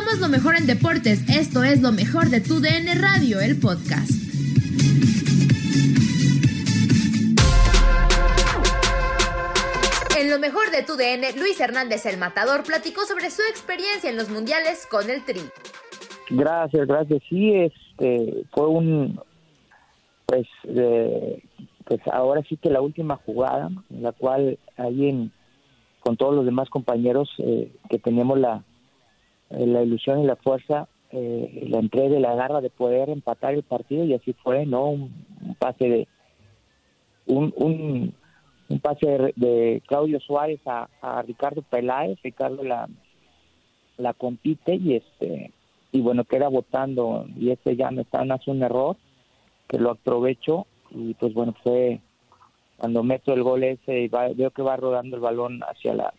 Somos lo mejor en deportes. Esto es lo mejor de tu DN Radio, el podcast. En lo mejor de tu DN, Luis Hernández el Matador platicó sobre su experiencia en los mundiales con el Tri. Gracias, gracias. Sí, este fue un pues eh, pues ahora sí que la última jugada en la cual ahí en, con todos los demás compañeros eh, que teníamos la la ilusión y la fuerza eh, la entrega y la garra de poder empatar el partido y así fue, ¿no? Un, pase de un, un, pase de, de Claudio Suárez a, a Ricardo Peláez, Ricardo la la compite y este y bueno queda votando y este ya me están hace un error que lo aprovecho y pues bueno fue cuando meto el gol ese y va- veo que va rodando el balón hacia la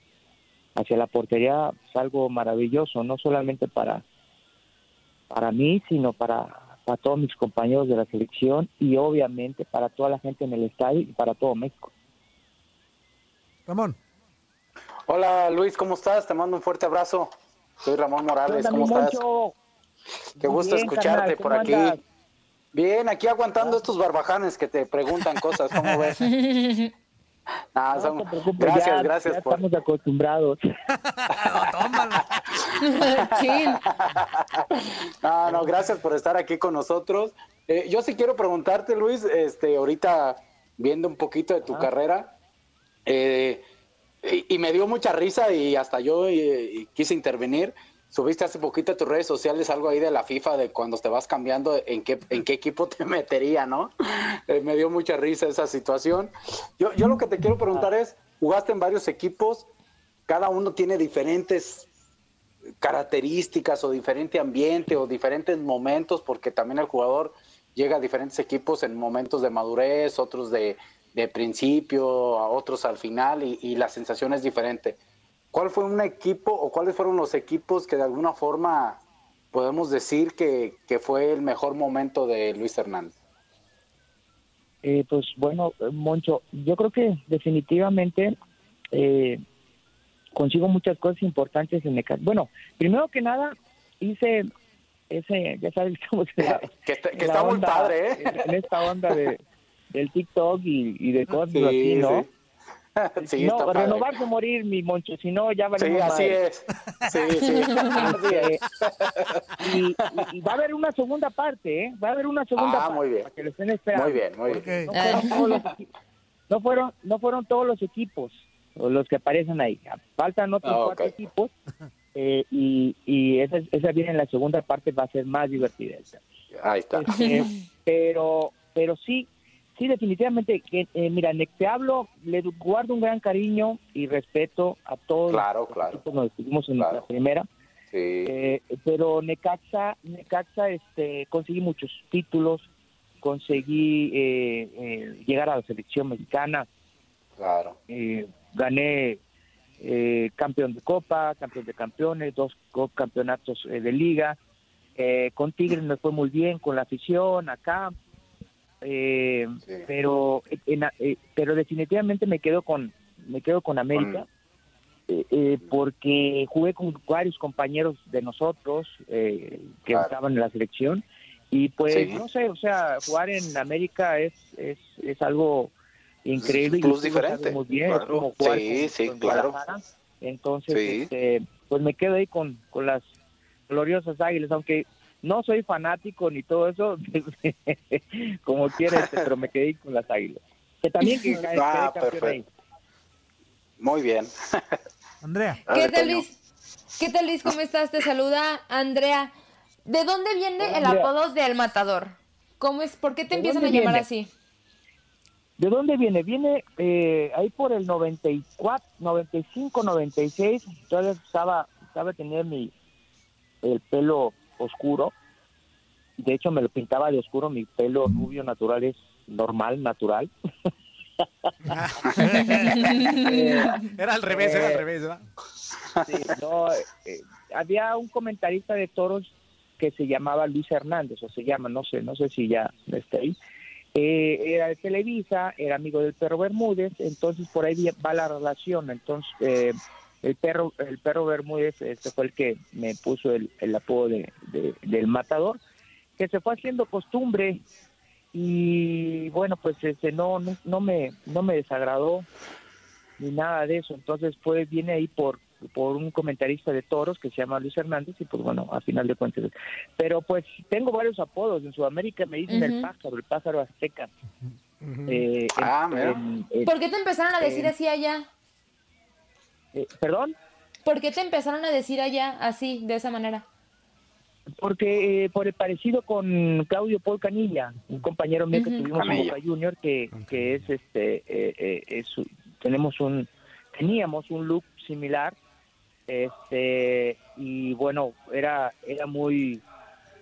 hacia la portería es algo maravilloso no solamente para para mí sino para para todos mis compañeros de la selección y obviamente para toda la gente en el estadio y para todo México Ramón. Hola Luis, ¿cómo estás? Te mando un fuerte abrazo. Soy Ramón Morales, ¿cómo estás? Qué Muy gusto bien, escucharte por ¿cómo aquí. andas? Bien, aquí aguantando estos barbajanes que te preguntan cosas, ¿cómo ves? Ah, No son- te preocupes, gracias, ya- gracias ya por... estamos acostumbrados No, no, gracias por estar aquí con nosotros. Eh, yo sí quiero preguntarte, Luis, este, ahorita viendo un poquito de tu carrera, eh, y, y me dio mucha risa y hasta yo eh, y quise intervenir. Subiste hace poquito a tus redes sociales algo ahí de la FIFA, de cuando te vas cambiando, en qué, en qué equipo te metería, ¿no? Eh, me dio mucha risa esa situación. Yo, yo lo que te quiero preguntar es, jugaste en varios equipos, cada uno tiene diferentes características o diferente ambiente o diferentes momentos, porque también el jugador llega a diferentes equipos en momentos de madurez, otros de, de principio, a otros al final, y, y la sensación es diferente. ¿Cuál fue un equipo o cuáles fueron los equipos que de alguna forma podemos decir que, que fue el mejor momento de Luis Hernández? Eh, pues bueno, eh, Moncho, yo creo que definitivamente eh, consigo muchas cosas importantes en Necaxa. Bueno, primero que nada, hice ese, ya sabes cómo se llama. Que está, que la está muy padre, ¿eh? En, en esta onda de, del TikTok y, y de cosas Sí, así, ¿no? sí. Sí, no, está padre. renovarse o morir, mi Moncho, si no, ya Sí, valimos así madre. es. Sí, sí, así es. y, y- y va a haber una segunda parte, ¿eh? Va a haber una segunda Ah, parte. muy bien. Para que lo estén esperando. Muy bien, muy bien. No fueron, todos los equi- no fueron, no fueron todos los equipos. los que aparecen ahí. Faltan otros Ah, cuatro equipos eh, y, y esa, esa viene en la segunda parte, va a ser más divertida. Ahí está. Este, pero, pero sí, sí, definitivamente, que, eh, mira, te hablo, le guardo un gran cariño y respeto a todos Claro, los claro. donde estuvimos en Claro. la primera. Sí. Eh, pero Necaxa, Necaxa, este, conseguí muchos títulos, conseguí eh, eh, llegar a la selección mexicana, Claro. eh, gané eh, campeón de Copa, campeón de campeones, dos campeonatos eh, de liga. Eh, con Tigres me fue muy bien, con la afición acá. Eh, pero en- eh, pero definitivamente me quedo con me quedo con América eh, eh, porque jugué con varios compañeros de nosotros eh, que Claro. estaban en la selección y pues Sí. no sé o sea jugar en América es es, es algo increíble Plus tú lo diferente, muy bien, es claro. como jugar Sí, con- sí, con claro. Entonces este, pues me quedo ahí con, con las gloriosas águilas aunque no soy fanático ni todo eso como quieras pero me quedé con las águilas que también que Ah, perfecto. Muy bien. Andrea. ¿Qué tal, Luis? ¿Qué tal, Luis? ¿Cómo estás? Te saluda Andrea. ¿De dónde viene el apodo del matador? ¿Cómo es? ¿Por qué te ¿De empiezan a llamar viene? así? ¿De dónde viene? Viene eh, ahí por el 94, 95, 96. Todavía estaba, estaba tener mi el pelo oscuro. De hecho, me lo pintaba de oscuro. Mi pelo rubio natural es normal, natural. Era al revés, era al eh, revés, ¿verdad? Sí, no, eh, había un comentarista de toros que se llamaba Luis Hernández, o se llama, no sé, no sé si ya está ahí. Eh, era de Televisa, era amigo del perro Bermúdez, entonces por ahí va la relación. Entonces, eh, el perro el perro Bermúdez este fue el que me puso el, el apodo de, de- del matador, que se fue haciendo costumbre y bueno, pues este, no, no, no me, no me desagradó ni nada de eso. Entonces fue viene ahí por por un comentarista de toros que se llama Luis Hernández y pues bueno, a final de cuentas. Pero pues tengo varios apodos. En Sudamérica me dicen el pájaro, el pájaro azteca. Eh, Ah, en- mira. en- en- ¿Por qué te empezaron a decir así allá? Eh, ¿Perdón? ¿Por qué te empezaron a decir allá así, de esa manera? Porque eh, por el parecido con Claudio Paul Canilla, un compañero mío que tuvimos en. Boca Junior, que, que es este, eh, eh, es- tenemos un, teníamos un look similar, este, y bueno, era, era muy,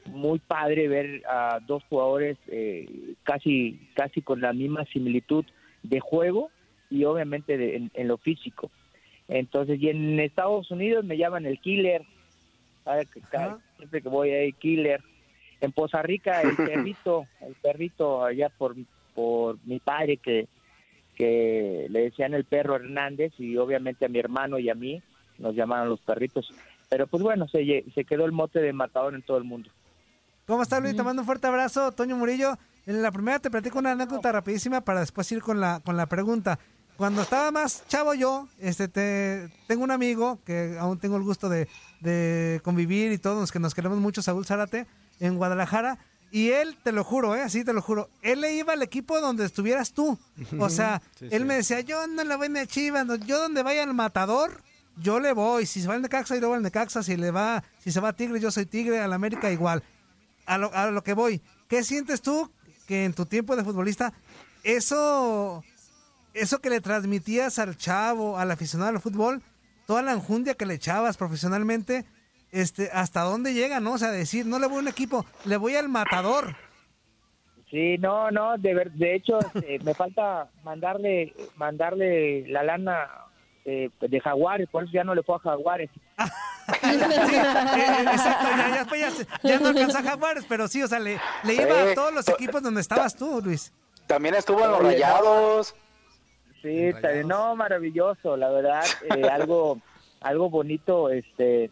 muy padre ver a dos jugadores eh, casi, casi con la misma similitud de juego y obviamente de- en, en lo físico. Entonces, y en Estados Unidos me llaman el killer, siempre que voy ahí, killer. En Poza Rica, el perrito, el perrito allá por, por mi padre que, que le decían el perro Hernández y obviamente a mi hermano y a mí nos llamaban los perritos. Pero pues bueno, se, se quedó el mote de matador en todo el mundo. ¿Cómo estás, Luis? Te mando un fuerte abrazo, Toño Murillo. En la primera te platico una anécdota rapidísima para después ir con la, con la pregunta. Cuando estaba más chavo yo, este, te, tengo un amigo que aún tengo el gusto de, de convivir y todos que nos queremos mucho, Saúl Zárate, en Guadalajara. Y él, te lo juro, ¿eh? así te lo juro, él le iba al equipo donde estuvieras tú. O sea, Sí, él sí. me decía, yo no le voy ni a Chivas, yo donde vaya el matador, yo le voy. Si se va al Necaxa, yo le voy al Necaxa. Si, le va, si se va a Tigre, yo soy Tigre, al América igual. A lo, a lo que voy, ¿qué sientes tú que en tu tiempo de futbolista, eso, eso que le transmitías al chavo, al aficionado al fútbol, toda la enjundia que le echabas profesionalmente, este, hasta dónde llega, ¿no? O sea, decir, no le voy a un equipo, le voy al matador. Sí, no, no, de, ver- de hecho este, me falta mandarle mandarle la lana eh, de Jaguares, por eso ya no le fue a Jaguares. Sí, eh, exacto, ya, ya, después ya, se- ya no alcanza a Jaguares, pero sí, o sea, le, le iba a todos los equipos donde estabas tú, Luis. También estuvo en los rayados. Sí, también, no, maravilloso, la verdad, eh, algo, algo bonito, este,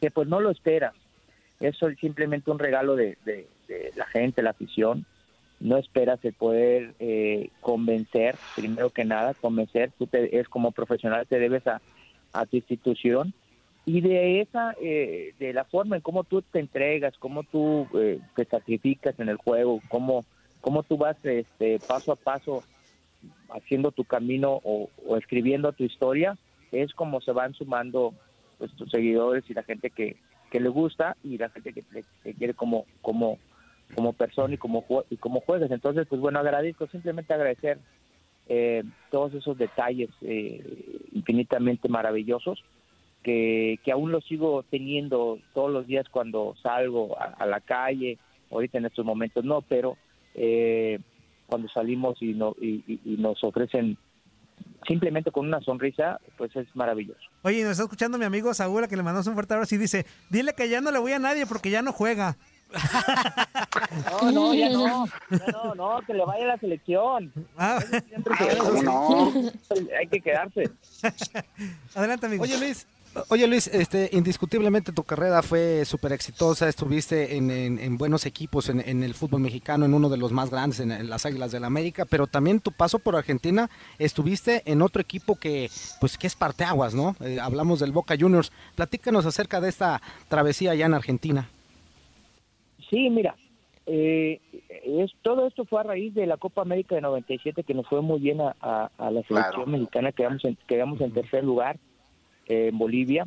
que pues no lo esperas. Eso es simplemente un regalo de, de- de la gente, la afición. No esperas el poder eh, convencer, primero que nada, convencer. Tú te, es como profesional, te debes a, a tu institución. Y de esa, eh, de la forma en cómo tú te entregas, cómo tú eh, te sacrificas en el juego, cómo, cómo tú vas este, paso a paso haciendo tu camino o, escribiendo tu historia, es como se van sumando pues, tus seguidores y la gente que, que le gusta y la gente que te, quiere como, como, como persona y como, y como juegas. Entonces, pues bueno, agradezco, simplemente agradecer eh, todos esos detalles eh, infinitamente maravillosos que, que aún los sigo teniendo todos los días cuando salgo a, a la calle, ahorita en estos momentos no, pero eh, cuando salimos y, no, y, y- y nos ofrecen simplemente con una sonrisa, pues es maravilloso. Oye, nos está escuchando mi amigo Saúl, a que le mandamos un fuerte abrazo y dice, dile que ya no le voy a nadie porque ya no juega. No, no, ya no, ya no, no, que le vaya a la selección. Ah. Que- ¿Cómo no? Hay que quedarse. Adelante, amigo. Oye, Luis. Oye Luis, este, indiscutiblemente tu carrera fue súper exitosa, estuviste en, en- en buenos equipos en, en el fútbol mexicano, en uno de los más grandes, en, en las Águilas del la América, pero también tu paso por Argentina, estuviste en otro equipo que, pues, que es parteaguas, ¿no? Eh, hablamos del Boca Juniors. Platícanos acerca de esta travesía allá en Argentina. Sí, mira, eh, es, todo esto fue a raíz de la Copa América de 97 que nos fue muy bien a, a- a la selección Claro. mexicana, quedamos en, quedamos en tercer lugar en Bolivia.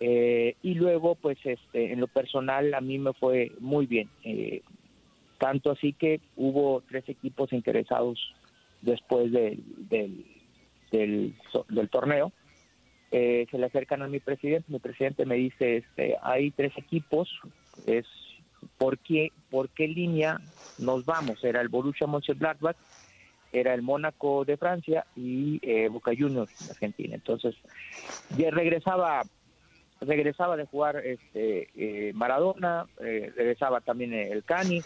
Eh, y luego, pues, este, en lo personal, a mí me fue muy bien. Eh, tanto así que hubo tres equipos interesados después del, del torneo. Eh, se le acercan a mi presidente. Mi presidente me dice: este, hay tres equipos, es ¿por qué, por qué línea nos vamos? Era el Borussia Mönchengladbach, era el Mónaco de Francia y eh, Boca Juniors de Argentina. Entonces, ya regresaba regresaba de jugar este eh, Maradona, eh, regresaba también el Cani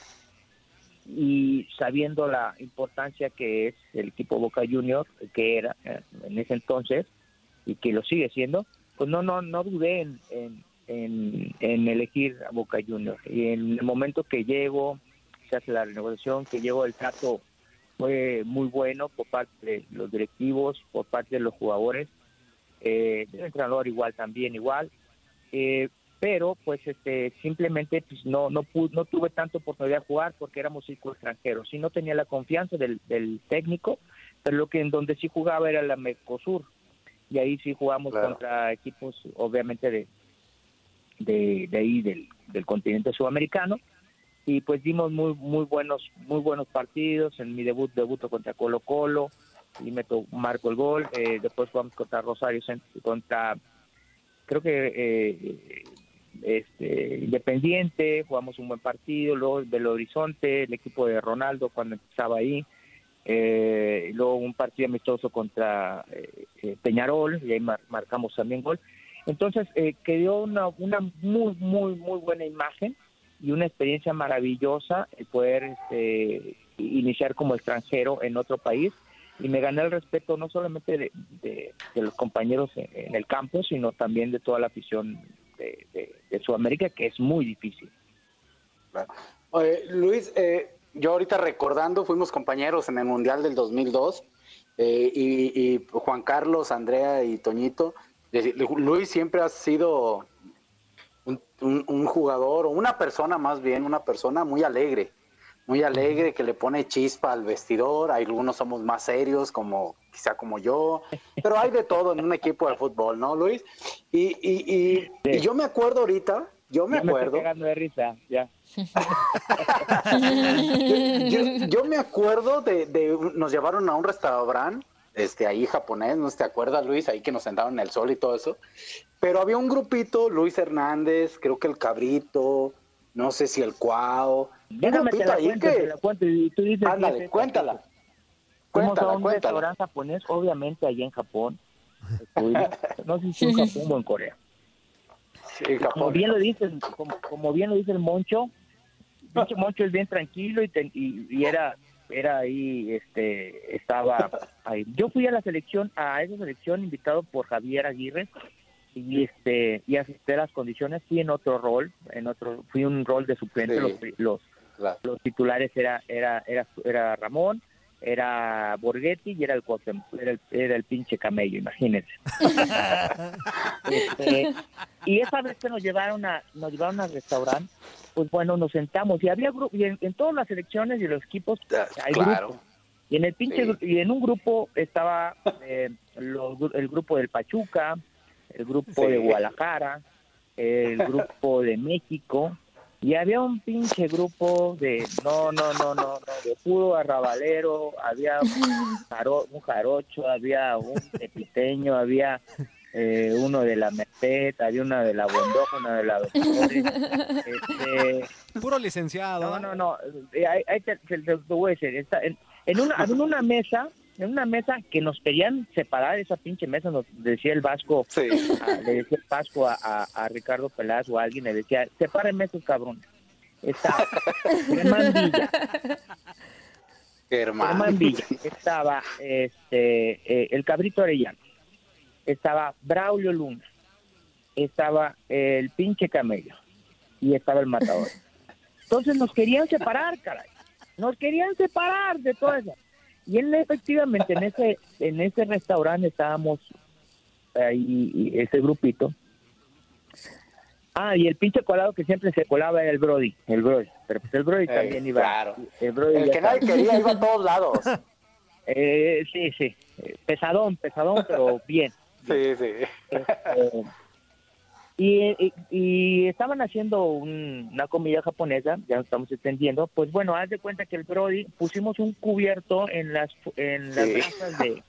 y sabiendo la importancia que es el equipo Boca Juniors, que era en ese entonces y que lo sigue siendo, pues no no no dudé en, en, en, elegir a Boca Juniors. Y en el momento que llego, se hace la renegociación, que llego el trato fue muy bueno por parte de los directivos, por parte de los jugadores, eh, del entrenador igual también igual, eh, pero pues este simplemente pues no no pu- no tuve tanta oportunidad de jugar porque éramos cinco extranjeros, sí no tenía la confianza del, del técnico, pero lo que en donde sí jugaba era la Mercosur. Y ahí sí jugamos Claro. contra equipos obviamente de de, de ahí del, del continente sudamericano y pues dimos muy muy buenos muy buenos partidos. En mi debut debuto contra Colo Colo y meto marco el gol. Eh, después jugamos contra Rosario contra creo que eh, este Independiente. Jugamos un buen partido. Luego Belo Horizonte el equipo de Ronaldo cuando empezaba ahí. Eh, luego un partido amistoso contra eh, eh, Peñarol y ahí mar- marcamos también gol. Entonces eh, quedó una, una muy muy muy buena imagen y una experiencia maravillosa el poder este, iniciar como extranjero en otro país y me gané el respeto no solamente de, los compañeros en, el campo, sino también de toda la afición de, Sudamérica, que es muy difícil. Luis, eh, yo ahorita recordando, fuimos compañeros en el Mundial del 2002 eh, y, y Juan Carlos, Andrea y Toñito. Luis siempre ha sido un, un- un jugador o una persona más bien, una persona muy alegre, muy alegre que le pone chispa al vestidor. Algunos somos más serios, como quizá como yo, pero hay de todo en un equipo de fútbol, ¿no, Luis? Y, y, y- y yo me acuerdo ahorita, yo me Ya acuerdo. de risa, ya. yo, yo me acuerdo de, de- nos llevaron a un restaurante, este, ahí japonés, ¿no te acuerdas, Luis? Ahí que nos sentaron en el sol y todo eso. Pero había un grupito, Luis Hernández, creo que el Cabrito, no sé si el Cuau. Un Déjame te la ahí cuento, que- te la cuento y tú dices... Ándale, sí, es cuéntala. esta. Fuimos Cuéntala, a un cuéntala. restaurante japonés, obviamente allá en Japón. No sé si en Japón o en Corea. Sí, Como bien lo dice, como, como bien lo dice el Moncho, Moncho es bien tranquilo y, te- y, y era era ahí, este, estaba ahí. Yo fui a la selección, a esa selección invitado por Javier Aguirre y este y asistí a las condiciones, fui en otro rol, en otro, fui un rol de suplente, Sí. los, los, los titulares era, era, era, era Ramón, era Borghetti y era el era el, era el pinche camello, imagínense. Este, y esa vez que nos llevaron a nos llevaron al restaurante pues bueno nos sentamos y había grupos y en, en todas las selecciones y los equipos hay claro. grupos Y en el pinche y en un grupo estaba eh, los gru- el grupo del Pachuca, el grupo Sí. de Guadalajara, el grupo de México y había un pinche grupo de no no no no no de puro arrabalero, había un, jaro- un jarocho, había un epiteño, había eh, uno de la Merced, había una de la Bondoja, una de la Doctores, este, Puro licenciado. no, no, no. eh, ahí- ahí te, te- te- te voy a decir. Está en, en una, en una mesa, en una mesa que nos querían separar esa pinche mesa, nos decía el Vasco, a- le decía el Vasco a, a- a Ricardo Peláez o a alguien, le decía, sepárenme esos cabrones. Está Germán Villa, Germán. Germán Villa, estaba este, eh, el Cabrito Arellano, estaba Braulio Luna, estaba el pinche Camello y estaba el Matador. Entonces nos querían separar, caray. Nos querían separar de todo eso. Y él efectivamente en ese en ese restaurante estábamos ahí ese grupito. Ah, y el pinche colado que siempre se colaba era el Brody, el Brody. Pero pues el Brody Eh, también iba. claro. El, Brody El ya que nadie quería iba a todos lados. Eh, sí, sí. Pesadón, pesadón, pero bien. Sí, sí. Este, y, y- y estaban haciendo un- una comida japonesa, ya nos estamos extendiendo. Pues bueno, haz de cuenta que el Brody pusimos un cubierto en las en las Sí. brasas de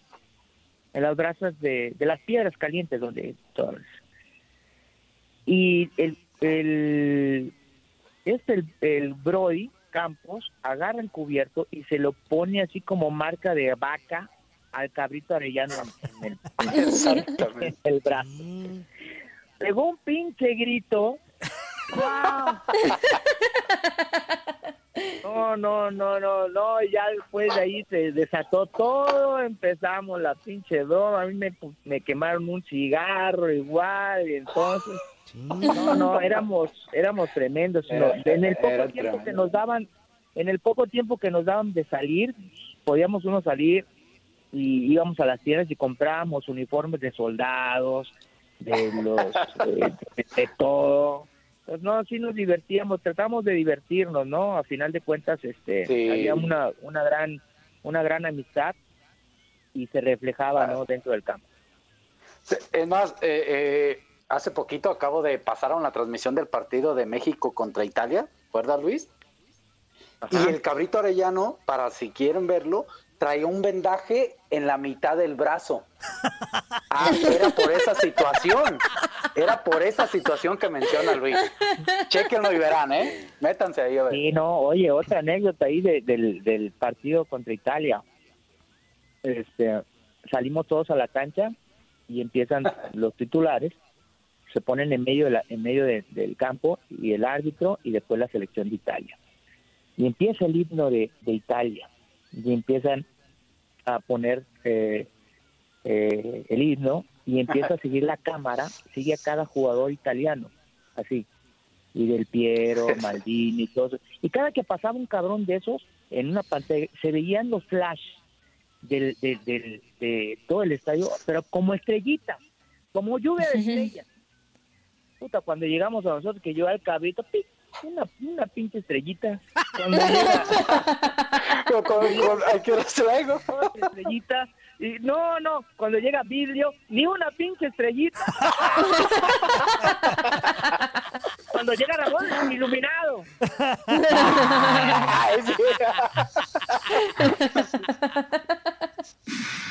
en las brasas de, de las piedras calientes donde todas. Y el el este el, el Brody Campos agarra el cubierto y se lo pone así como marca de vaca al cabrito arellano en el, en el- en el brazo. Pegó un pinche grito. ¡Guau! No, no, no, no, no, ya después de ahí se desató todo, empezamos la pinche broma, a mí me, me quemaron un cigarro igual, y entonces, no, no, éramos, éramos tremendos, Era- en el poco tiempo que nos daban, en el poco tiempo que nos daban de salir, podíamos uno salir y íbamos a las tiendas y comprábamos uniformes de soldados, de los, eh, de, de todo. Pues no, sí nos divertíamos, tratamos de divertirnos, ¿no? A final de cuentas, este, Sí. había una, una gran, una gran amistad y se reflejaba, ¿no? Dentro del campo. Es más, eh, eh, hace poquito acabo de pasar a una transmisión del partido de México contra Italia, ¿recuerdas Luis? Y el cabrito arellano, para si quieren verlo, traía un vendaje en la mitad del brazo. Ah, era por esa situación. Era por esa situación que menciona Luis. Chequenlo y verán, ¿eh? Métanse ahí a ver. Sí, no, oye, otra anécdota ahí de- del, del partido contra Italia. Este, salimos todos a la cancha y empiezan los titulares, se ponen en medio, de la- en medio de- del campo y el árbitro y después la selección de Italia. Y empieza el himno de, de Italia y empiezan a poner eh, eh, el himno y empieza a seguir la cámara, sigue a cada jugador italiano, así y del Piero, Maldini, todo eso. Y cada que pasaba un cabrón de esos, en una pantalla, se veían los flash del, del- del- de todo el estadio, pero como estrellitas, como lluvia de estrellas. Puta, cuando llegamos a nosotros, que yo al cabrito, pi, una, una pinche estrellita. Cuando llega, Con- con- con- ¿a qué traigo? estrellita, y no, no, cuando llega vidrio, ni una pinche estrellita. cuando llega Ramón, iluminado. Ay.